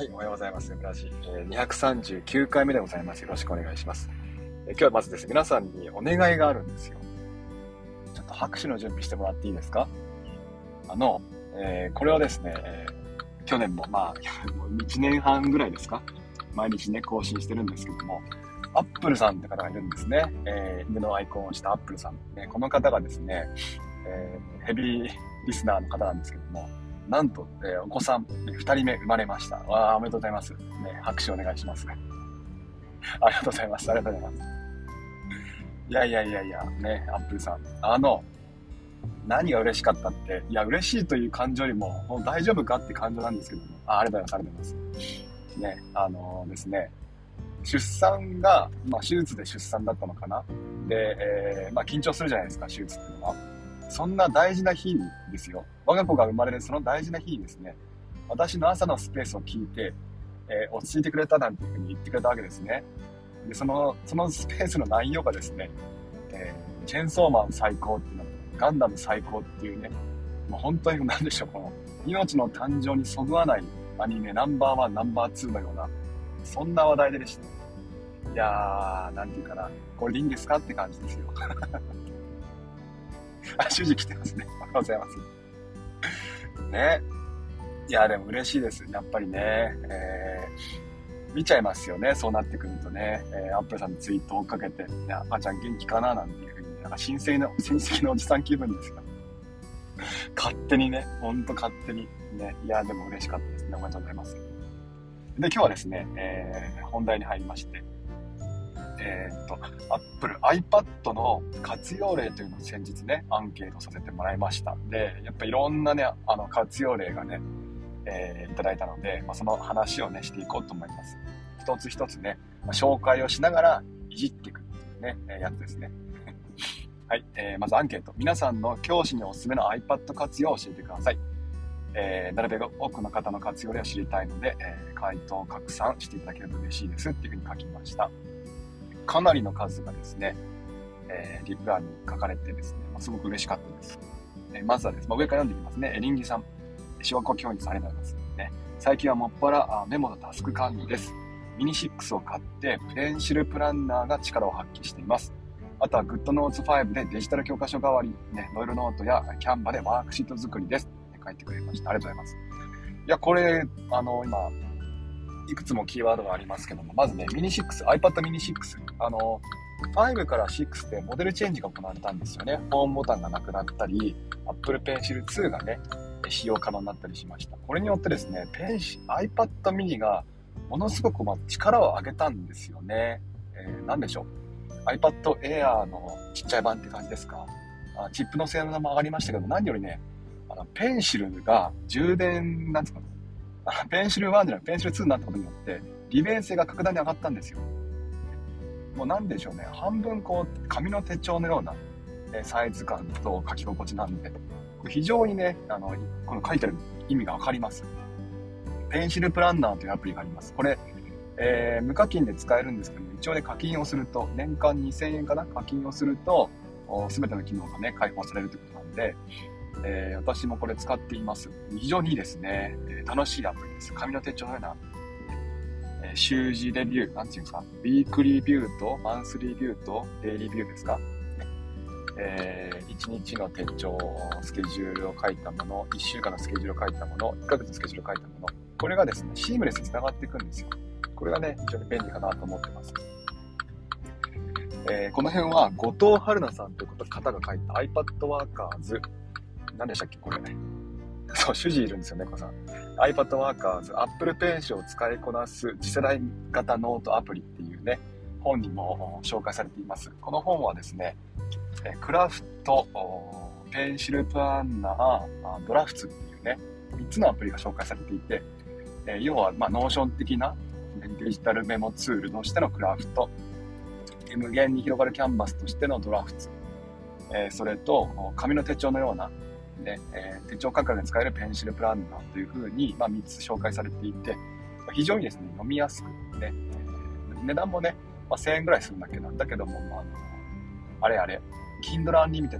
はい、おはようございます。村地、えー、239回目でございます。よろしくお願いします。えー、今日はまずですね、皆さんにお願いがあるんですよ。ちょっと拍手の準備してもらっていいですか？あの、えー、これはですね、えー、去年も、まあ、1年半ぐらいですか？毎日ね、更新してるんですけども、アップルさんって方がいるんですね。えー、犬のアイコンをしたアップルさん。ね、この方がですね、えー、ヘビーリスナーの方なんですけども、なんと、えー、お子さん、2人目生まれました。わあ、おめでとうございます。ね、拍手お願いします。ありがとうございます。ありがとうございます。いやいやいやいや、ね、アップルさん。あの、何が嬉しかったって、いや、嬉しいという感情よりも、もう大丈夫かって感情なんですけども、あありがとうございます。ありがとうございます。ね、あのー、ですね、出産が、まあ、手術で出産だったのかな。で、えー、まあ、緊張するじゃないですか、手術っていうのは。そんな大事な日にですよ。我が子が生まれるその大事な日にですね、私の朝のスペースを聞いて、えー、落ち着いてくれたなんていうふうに言ってくれたわけですね。で、その、そのスペースの内容がですね、えー、チェンソーマン最高っていうのと、ガンダム最高っていうね、もう本当に何でしょう、この、命の誕生にそぐわないアニメナンバーワン、ナンバーツーのような、そんな話題ででした。いやー、なんていうかな、これでいいんですかって感じですよ。あ、主人来てますね。おはようございます。ね。いや、でも嬉しいです。やっぱりね、えー、見ちゃいますよね。そうなってくるとね。えー、アップルさんのツイートを追っかけて、ね、赤ちゃん元気かななんていうふうに、なんか親戚の、親戚のおじさん気分ですよ。勝手にね、ほんと勝手に。ね。いや、でも嬉しかったですね。おめでとうございます。で、今日はですね、えー、本題に入りまして、えー、っと、Apple iPad の活用例というのを先日ね、アンケートさせてもらいました。で、やっぱいろんなね、あの活用例がね、えー、いただいたので、まあ、その話をね、していこうと思います。一つ一つね、まあ、紹介をしながらいじっていくっていうね、え、やつですね。はい、えー、まずアンケート。皆さんの教師におすすめの iPad 活用を教えてください。えー、なるべく多くの方の活用例を知りたいので、えー、回答を拡散していただけると嬉しいですっていうふうに書きました。かなりの数がですね、えー、リプランに書かれてですね、まあ、すごく嬉しかったです。えー、まずはですね、まあ、上から読んでいきますね。エリンギさん、小学校教員さんありがとうございます。ね、最近はもっぱらメモのタスク管理です。ミニ6を買って、ペンシルプランナーが力を発揮しています。あとは GoodNotes5 でデジタル教科書代わり、ね、ノイルノートやキャンバでワークシート作りです。って書いてくれました。ありがとうございます。いや、これ、あの、今、いくつもキーワードがありますけども、まずね、ミニ6、iPad mini 6。あの、5から6でモデルチェンジが行われたんですよね。ホームボタンがなくなったり、Apple Pencil 2がね、使用可能になったりしました。これによってですね、ペンシ iPad mini がものすごくまあ力を上げたんですよね。えー、何でしょう。iPad Air のちっちゃい版って感じですか？あチップの性能も上がりましたけど、何よりね、あのペンシルが充電、なんですか、ペンシル1じゃなくペンシル2になったことによって、利便性が格段に上がったんですよ。もうなんでしょうね、半分こう、紙の手帳のような、サイズ感と書き心地なんで、非常にね、あの、この書いてる意味がわかります。ペンシルプランナーというアプリがあります。これ、えー、無課金で使えるんですけども、一応ね、課金をすると、年間2000円かな課金をすると、すべての機能がね、開放されるということなんで、えー、私もこれ使っています。非常にいいですね。えー、楽しいアプリです。紙の手帳のような、えー、習字レビュー、なんていうんですか、ウィークリービューと、マンスリービューと、デイリービューですか？えー、1日の手帳、スケジュールを書いたもの、1週間のスケジュールを書いたもの、1ヶ月のスケジュールを書いたもの、これがですね、シームレスに繋がっていくんですよ。これがね、非常に便利かなと思ってます。えー、この辺は後藤春菜さんという方が書いた iPad Workers 何でしたっけこれ。そう、主人いるんですよね、こさん。iPad Workers、Apple Pencil を使いこなす次世代型ノートアプリっていうね、本にも紹介されています。この本はですね、 Craft、Pencil Planner、Drafts っていうね、3つのアプリが紹介されていて、要は、ま、 Notion 的なデジタルメモツールとしてのクラフト、無限に広がるキャンバスとしてのドラフツ、それと紙の手帳のようなね、えー、手帳感覚で使えるペンシルプランナーというふうに、まあ、3つ紹介されていて、非常にですね、読みやすくね、えー、値段もね、まあ、1000円ぐらいするんだっけど、だけども、まあ、あれあれ、Kindle Unlimited、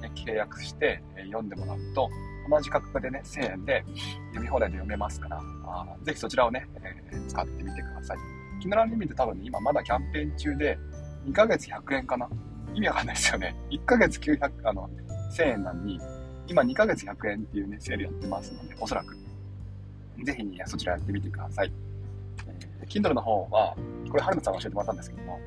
ね、契約して、え、読んでもらうと、同じ価格でね、1000円で読み放題で読めますから、あぜひそちらをね、えー、使ってみてください。Kindle Unlimited 多分ね、今まだキャンペーン中で、2ヶ月100円かな意味わかんないですよね。1ヶ月900、あの、1000円なのに、今2ヶ月100円っていうね、セールやってますので、おそらく。ぜひ、ね、そちらやってみてください。えー、Kindle の方は、これ、春菜さんが教えてもらったんですけども、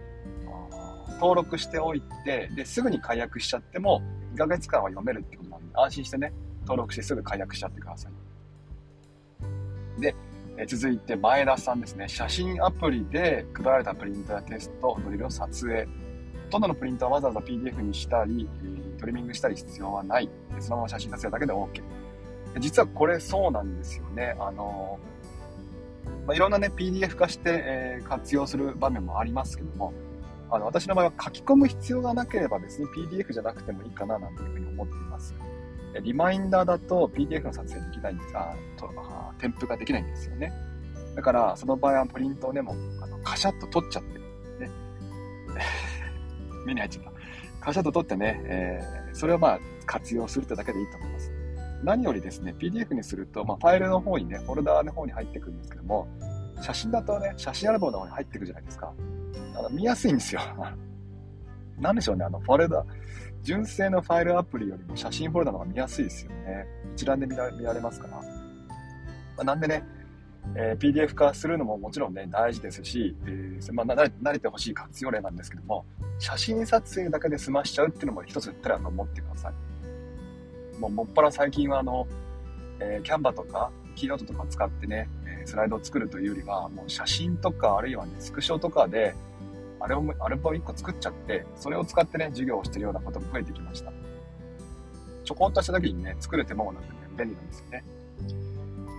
登録しておいて、で、すぐに解約しちゃっても、2ヶ月間は読めるってことなんで、安心してね、登録してすぐ解約しちゃってください。で、え続いて前田さんですね。写真アプリで配られたプリントやテスト、ドリルを撮影。ほとんどのプリントはわざわざ PDF にしたり、トリミングしたり必要はない。そのまま写真撮影だけで OK。実はこれそうなんですよね。あの、まあ、いろんなね、PDF 化して、えー、活用する場面もありますけども、あの、私の場合は書き込む必要がなければ別に PDF じゃなくてもいいかななんていうふうに思っています。リマインダーだと PDF の撮影できないんですが、とあ添付ができないんですよね。だから、その場合はプリントをね、もう、あの、カシャッと取っちゃって、ね。目に入っちゃった。カシャッと取ってね、えー、それをまあ、活用するってだけでいいと思います。何よりですね、PDF にすると、まあ、ファイルの方にね、フォルダーの方に入ってくるんですけども、写真だとね、写真アルバムの方に入ってくるじゃないですか。あの見やすいんですよ。なんでしょうね、あの、フォルダ、純正のファイルアプリよりも写真フォルダの方が見やすいですよね。一覧で見られますから。まあ、なんでね、えー、PDF 化するのももちろんね、大事ですし、えー、まあ、慣れてほしい活用例なんですけども、写真撮影だけで済ましちゃうっていうのも一つ手だと思ってください。もう、もっぱら最近はあの、えー、キャンバとか、キーノートとか使ってね、えスライドを作るというよりは、もう写真とか、あるいはね、スクショとかで、アルバム、アルバム1個作っちゃって、それを使ってね、授業をしてるようなことも増えてきました。ちょこっとした時にね、作る手間もなくね、便利なんですよね。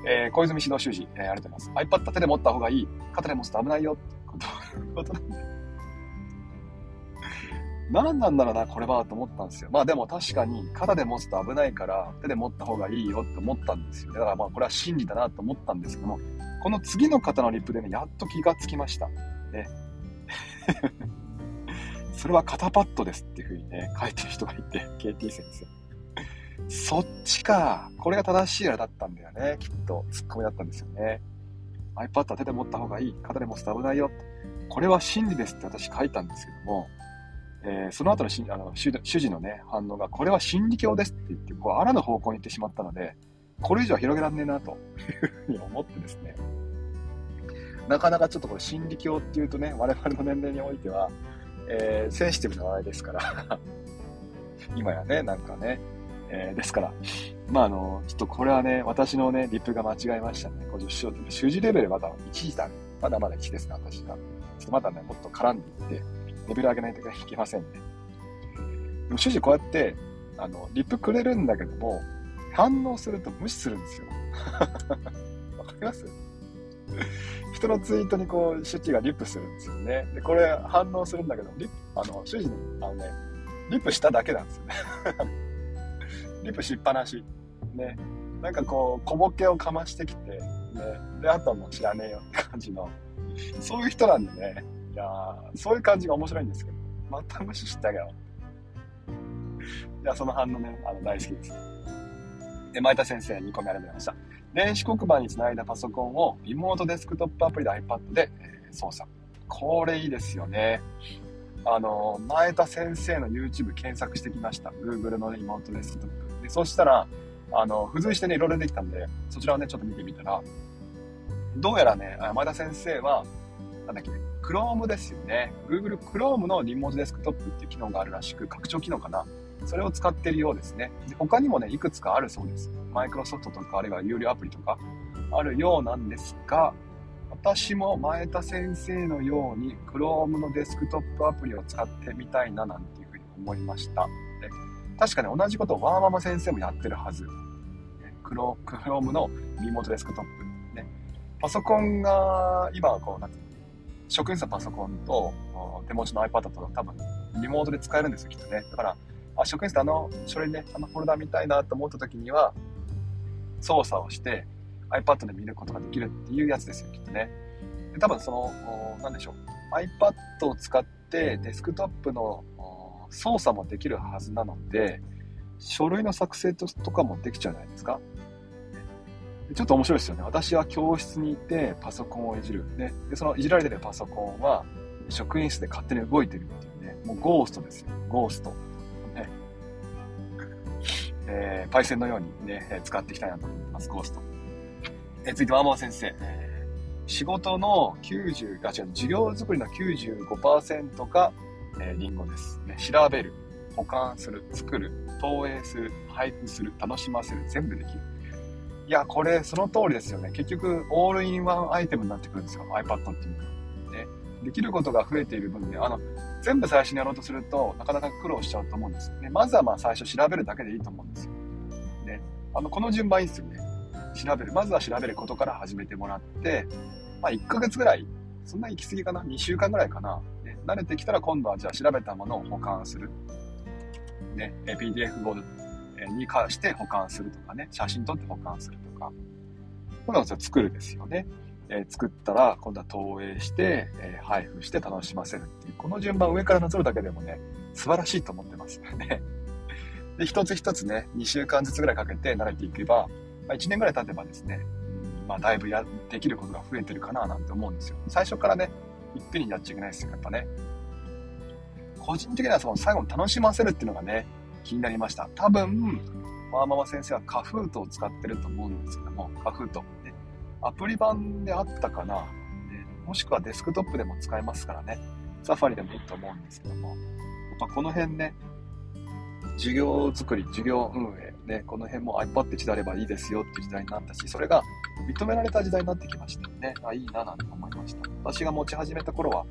えー、小泉指導習字、えー、ありがとうございます。iPad 手で持った方がいい。肩で持つと危ないよってこと、ことなんで。何なんだろうな、これはと思ったんですよ。まあでも確かに肩で持つと危ないから手で持った方がいいよって思ったんですよ。だからまあこれは真理だなと思ったんですけども、この次の方のリップでね、やっと気がつきました。ね。それは肩パッドですっていうふうにね、書いてる人がいて、KT 先生。そっちか。これが正しいあれだったんだよね。きっと、ツッコミだったんですよね。iPad は手で持った方がいい。肩で持つと危ないよ。これは真理ですって私書いたんですけども、えー、その後のしあの主事のね、反応が、これは心理教ですって言って、こう、あらぬ方向に行ってしまったので、これ以上は広げらんねえな、というふうに思ってですね、なかなかちょっとこれ心理教っていうとね、我々の年齢においては、えー、センシティブな話題ですから 今やね、なんかね、えー、ですから、まああの、ちょっとこれはね、私のね、リップが間違えましたね。50種習字レベルまだ1だ、ね、まだまだ1ですね、私が。ちょっとまだね、もっと絡んでいって、レベル上げないといけませんね。でも、主人こうやって、あの、リップくれるんだけども、反応すると無視するんですよ。わかります？人のツイートにこう、主治がリップするんですよね。で、これ反応するんだけど、リップ、あの、主人に、あのね、リップしただけなんですよね。リップしっぱなし。ね。なんかこう、小ボケをかましてきて、ね。で、あとはもう知らねえよって感じの、そういう人なんでね。いやそういう感じが面白いんですけど、また無視したよ。いや、その反応ね、あの、大好きです。で、前田先生、2個目ありがとうございました。電子黒板につないだパソコンをリモートデスクトップアプリで iPad で、え、操作。これいいですよね。あの、前田先生の YouTube 検索してきました。Google のリモートデスクトップ。で、そしたら、あの、付随してね、いろいろできたんで、そちらをね、ちょっと見てみたら、どうやらね、前田先生は、なんだっけ、Chrome ですよね。Google Chrome のリモートデスクトップっていう機能があるらしく、拡張機能かな。それを使ってるようですね。で他にもね、いくつかあるそうです。マイクロソフトとか、あるいは有料アプリとか、あるようなんですが、私も前田先生のように Chrome のデスクトップアプリを使ってみたいななんていうふうに思いました。で確かに同じことをワーママ先生もやってるはず。Chrome のリモートデスクトップ。ね、パソコンが今はこう、なんていう職員室のパソコンと手持ちの iPad と多分リモートで使えるんですよ、きっとね。だから、あ、職員室であの書類ね、あのフォルダ見たいなと思った時には、操作をして iPad で見ることができるっていうやつですよ、きっとね。で多分その、なんでしょう。iPad を使ってデスクトップの操作もできるはずなので、書類の作成とかもできちゃうじゃないですか。ちょっと面白いですよね。私は教室にいてパソコンをいじる。ね、でそのいじられてるパソコンは職員室で勝手に動いてるっていうね、もうゴーストですよ。ゴースト。ね。えー、パイセンのようにね、使っていきたいなと思ってます、ゴースト。えー、続いては、天野先生。仕事の90、あ、違う、授業作りの95%が、えー、リンゴです。ね、調べる、保管する、作る、投影する、配布する、楽しませる、全部できる。いや、これ、その通りですよね。結局、オールインワンアイテムになってくるんですよ。iPad っていうのは。ね。できることが増えている分で、あの、全部最初にやろうとすると、なかなか苦労しちゃうと思うんです。ね。まずはまあ最初調べるだけでいいと思うんですよ。ね。あの、この順番いいですよね。調べる。まずは調べることから始めてもらって、まあ1ヶ月ぐらい、そんな行き過ぎかな ?2 週間ぐらいかな、慣れてきたら今度はじゃあ調べたものを保管する。ね。PDF ボードに関して保管するとかね、写真撮って保管するとか、これを作るですよね。えー、作ったら今度は投影して、えー、配布して楽しませるっていう、この順番上からなぞるだけでもね、素晴らしいと思ってますよね。で、一つ一つね、2週間ずつぐらいかけて慣れていけば、まあ、1年ぐらい経てばですね、まあ、だいぶやできることが増えてるかななんて思うんですよ。最初からね、いっぺんにやっちゃいけないですよ、やっぱね。個人的にはその最後に楽しませるっていうのがね、気になりました。多分、ワーママ先生はカフートを使ってると思うんですけども、カフート。ね、アプリ版であったかな、ね、もしくはデスクトップでも使えますからね、サファリでもいいと思うんですけども、やっぱこの辺ね、授業作り、授業運営、ね、この辺も iPad 一台あればいいですよっていう時代になったし、それが認められた時代になってきましたよね。あ、いいななんて思いました。私が持ち始めた頃は、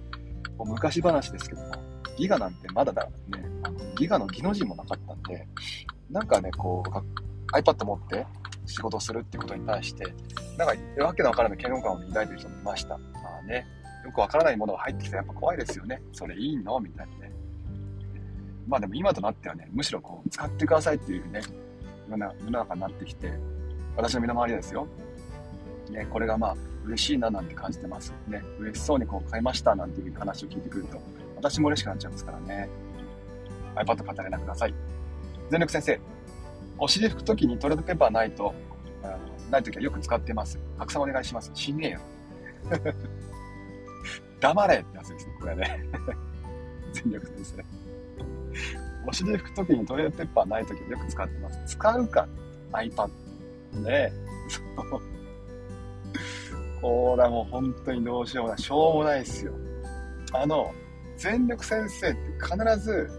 もう昔話ですけども、ギガなんてまだだね、あのギガのギの字もなかったんで、なんかね、こう、iPad 持って仕事するってことに対して、なんかわけのわからない嫌悪感を抱いてる人もいました。まあね、よくわからないものが入ってきたらやっぱ怖いですよね。それいいの？みたいなね。まあでも今となってはね、むしろこう、使ってくださいっていうね、世の中になってきて、私の身の回りですよ。ね、これがまあ、嬉しいななんて感じてます。ね、嬉しそうにこう買いましたなんていう話を聞いてくると、私も嬉しくなっちゃいますからね。iPad 語れなください。全力先生、お尻拭くときにトイレットペーパーないと、ないときはよく使ってます。拡散お願いします。死ねえよ。黙れってやつですね、これね。全力先生。お尻拭くときにトイレットペーパーないときよく使ってます。使うか ?iPad。ねそう。これはもう本当にどうしようもない。しょうもないですよ。あの、全力先生って必ず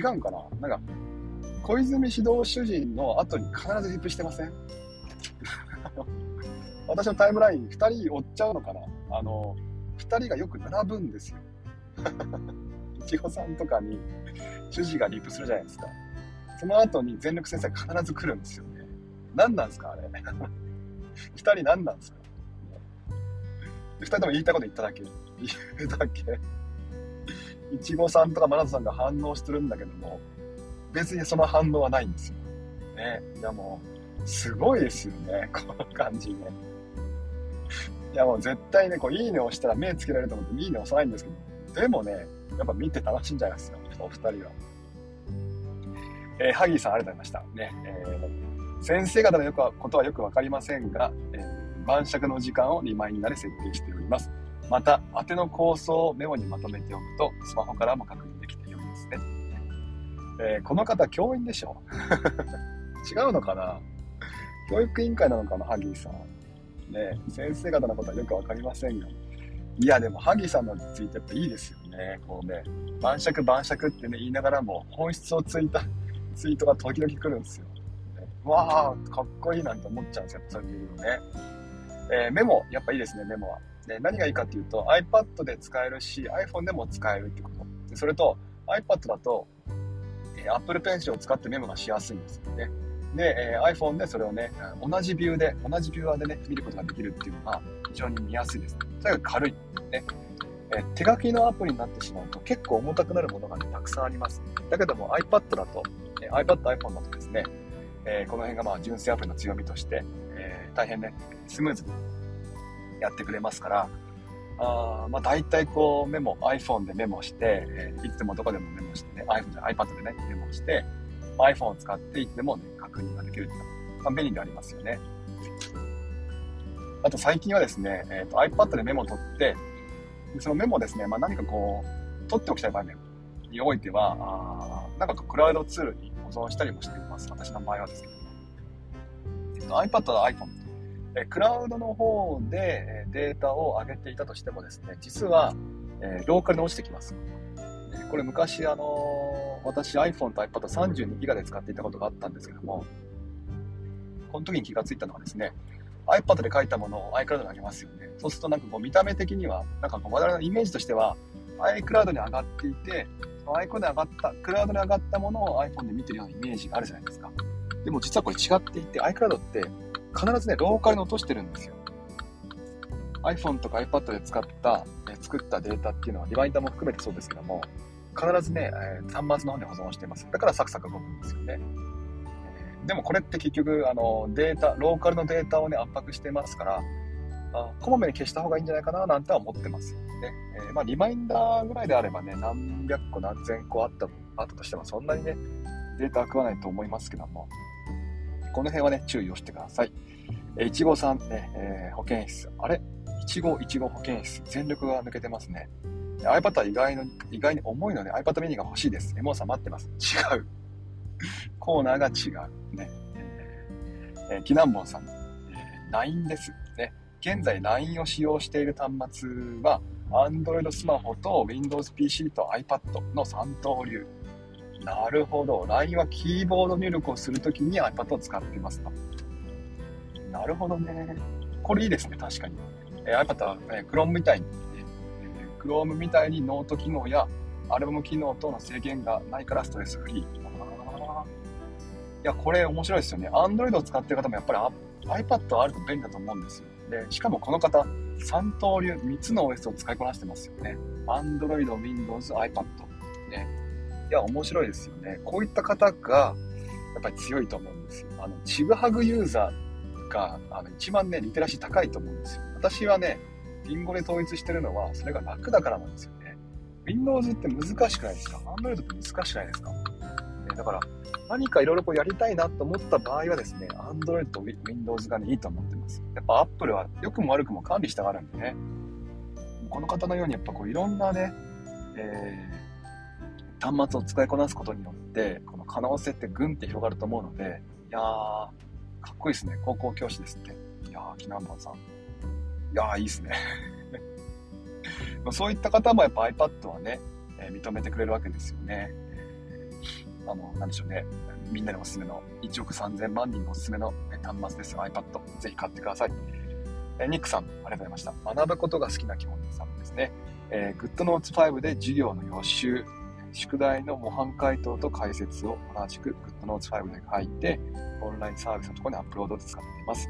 違うんかな？なんか、小泉指導主人の後に必ずリップしてません？私のタイムライン2人追っちゃうのかな？あの、2人がよく並ぶんですよ。いちごさんとかに主人がリップするじゃないですか。その後に全力先生必ず来るんですよね。何なんですかあれ。2人何なんですか2人とも言いたいこと言っただけ。言うだけ。いちごさんとかマナトさんが反応してるんだけども、別にその反応はないんですよ。ね。いやもう、すごいですよね、この感じね。いやもう絶対ね、こう、いいね押したら目つけられると思って、いいね押さないんですけど、でもね、やっぱ見て楽しいんじゃないですか、お二人は。えー、ハギーさんありがとうございました。ね、えー、先生方のよくことはよくわかりませんが、えー、晩酌の時間をリマインダーで設定しております。また、宛ての構想をメモにまとめておくと、スマホからも確認できて良いですね。えー、この方、教員でしょ 違うのかな？教育委員会なのかな、ハギーさん。ね先生方のことはよくわかりませんが。いや、でも、ハギさんのついてやっぱいいですよね。こうね、晩酌晩酌ってね、言いながらも、本質をついた ツイートが時々来るんですよ。ね、わあ、かっこいいなんて思っちゃうんですよ、そういうのね。えー、メモ、やっぱいいですね、メモは。で、何がいいかっていうと iPad で使えるし iPhone でも使えるってこと。でそれと iPad だと、え、Apple Pencil を使ってメモがしやすいんですよね。で、えー、iPhone でそれをね、同じビューで、同じビューアーでね、見ることができるっていうのが非常に見やすいです。それが軽い。ね。えー、手書きのアプリになってしまうと結構重たくなるものが、ね、たくさんあります。だけども iPad だと、えー、iPad、iPhone だとですね、えー、この辺がまあ純正アプリの強みとして、え、大変ね、スムーズにやってくれますから、あまあ大体こうメモ、iPhone でメモして、え、いつでもどこでもメモしてね、iPhone じゃ iPad でね、メモして、iPhone を使っていつでも、ね、確認ができるというのは、まあ、便利でありますよね。あと最近はですね、えーと、iPad でメモを取って、そのメモですね、まあ、何かこう、取っておきたい場面においては、あなんかクラウドツールに保存したりもしています。私の場合はですけど。えっと、iPad と iPhone。えクラウドの方でデータを上げていたとしてもですね、実は、えー、ローカルに落ちてきます。これ昔、あの、私 iPhone と iPad32 ギガで使っていたことがあったんですけども、この時に気がついたのはですね、iPad で書いたものを iCloud に上げますよね。そうするとなんかこう見た目的には、なんかこう我々のイメージとしては、iCloud に上がっていて、その iCloud に上がった、クラウドに上がったものを iPhone で見てるようなイメージがあるじゃないですか。でも実はこれ違っていて、iCloud って必ずね、ローカルに落としてるんですよ。iPhone とか iPad で使った、作ったデータっていうのは、リマインダーも含めてそうですけども、必ずね、え端末の方で保存しています。だからサクサク動くんですよね。でもこれって結局、あの、データ、ローカルのデータをね、圧迫してますから、あこまめに消した方がいいんじゃないかななんては思ってますね。えー、まあ、リマインダーぐらいであればね、何百個何千個あった、あったとしてもそんなにね、データ食わないと思いますけども、この辺はね、注意をしてください。えいちごさんね、えー、保健室。あれ？いちごいちご保健室。全力が抜けてますね。iPad は意外の意外に重いので iPad mini が欲しいです。エモーさん待ってます。違う。コーナーが違う。ね。えー、キナンボンさん、えー、LINE です。ね。現在 LINE を使用している端末は、Android スマホと Windows PC と iPad の3刀流。なるほど。LINE はキーボード入力をするときに iPad を使っていますと。なるほどね。これいいですね、確かに。えー、iPad は、えー、Chrome みたいに、Chrome みたいにノート機能やアルバム機能等の制限がないからストレスフリー。いや、これ面白いですよね。Android を使ってる方もやっぱり iPad あると便利だと思うんですよ。で、しかもこの方、3刀流、3つの OS を使いこなしてますよね。Android、Windows、iPad。ね。いや、面白いですよね。こういった方が、やっぱり強いと思うんですよ。あの、ちぐはぐユーザーが、あの、一番ね、リテラシー高いと思うんですよ。私はね、リンゴで統一してるのは、それが楽だからなんですよね。Windows って難しくないですか ?Android って難しくないですか、ね、だから、何かいろいろこうやりたいなと思った場合はですね、Android と Windows がね、いいと思ってます。やっぱ Apple は良くも悪くも管理したがるんでね、この方のようにやっぱこういろんなね、えー、端末を使いこなすことによって、この可能性ってぐんって広がると思うので、いやー、かっこいいですね。高校教師ですって。いやー、キナンバンさん。いやー、いいですね。そういった方もやっぱ iPad はね、えー、認めてくれるわけですよね。あの、なんでしょうね。みんなにおすすめの、1億3000万人のおすすめの端末ですよ。iPad。ぜひ買ってください。えニックさん、ありがとうございました。学ぶことが好きな基本さんですね。えー、GoodNotes 5で授業の予習、宿題の模範解答と解説を同じく GoodNotes 5で書いて、オンラインサービスのところにアップロードで使っています。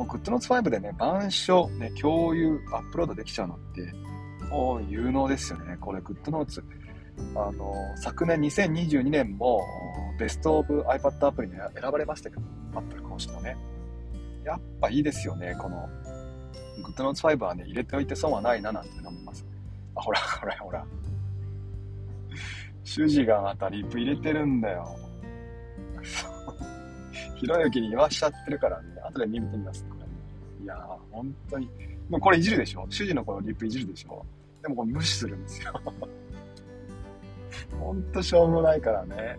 もう GoodNotes 5でね、板書、ね、共有、アップロードできちゃうのって、もう有能ですよね。これ GoodNotes。あの、昨年2022年もベストオブ iPad アプリに選ばれましたけど、Apple 公式のね。やっぱいいですよね、この GoodNotes 5はね、入れておいて損はないななんて思います。あ、ほら、ほら、ほら。主事がまたリップ入れてるんだよ。ひろゆきに言わしちゃってるからね、後で見てみます、これ。いやー、本当に。もうこれいじるでしょ主事のこのリップいじるでしょでもこれ無視するんですよ。ほんとしょうもないからね。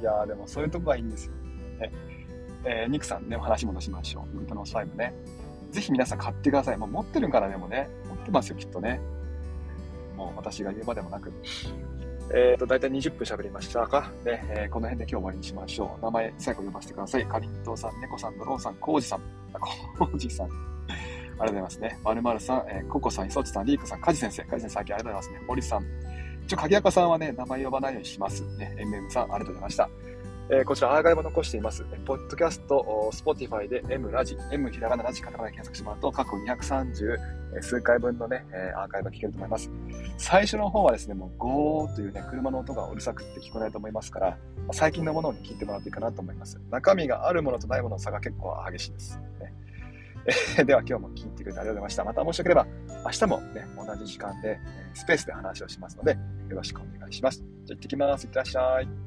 いやーでもそういうとこがいいんですよ。ねえー、ニクさんね、お話戻しましょう。グルトノース5ね。ぜひ皆さん買ってください。もう持ってるからでもね、持ってますよ、きっとね。もう私が言うまでもなく。えっ、ー、と、だいたい20分喋りましたか？ね、えー、この辺で今日終わりにしましょう。名前、最後読ませてください。かりんとうさん、猫さん、ドローンさん、コウジさん。コウジさん。ありがとうございますね。まるまるさん、えー、ココさん、いそちさん、リークさん、カジ先生、カジ先生、ありがとうございますね。森さん、一応、鍵垢さんはね、名前呼ばないようにします。ね、MM さん、ありがとうございました。えー、こちらアーカイブ残しています。ポッドキャスト、 Spotify で M ラジ、M ひらがなラジカタカナ検索してもらうと過去230数回分のね、アーカイブが聞けると思います。最初の方はですね、もうゴーというね、車の音がうるさくって聞こえないと思いますから、最近のものを、聞いてもらっていいかなと思います。中身があるものとないものの差が結構激しいです。ねえでは今日も聞いてくれてありがとうございました。またもしよければ明日もね、同じ時間でスペースで話をしますので、よろしくお願いします。じゃあ行ってきます。いってらっしゃい。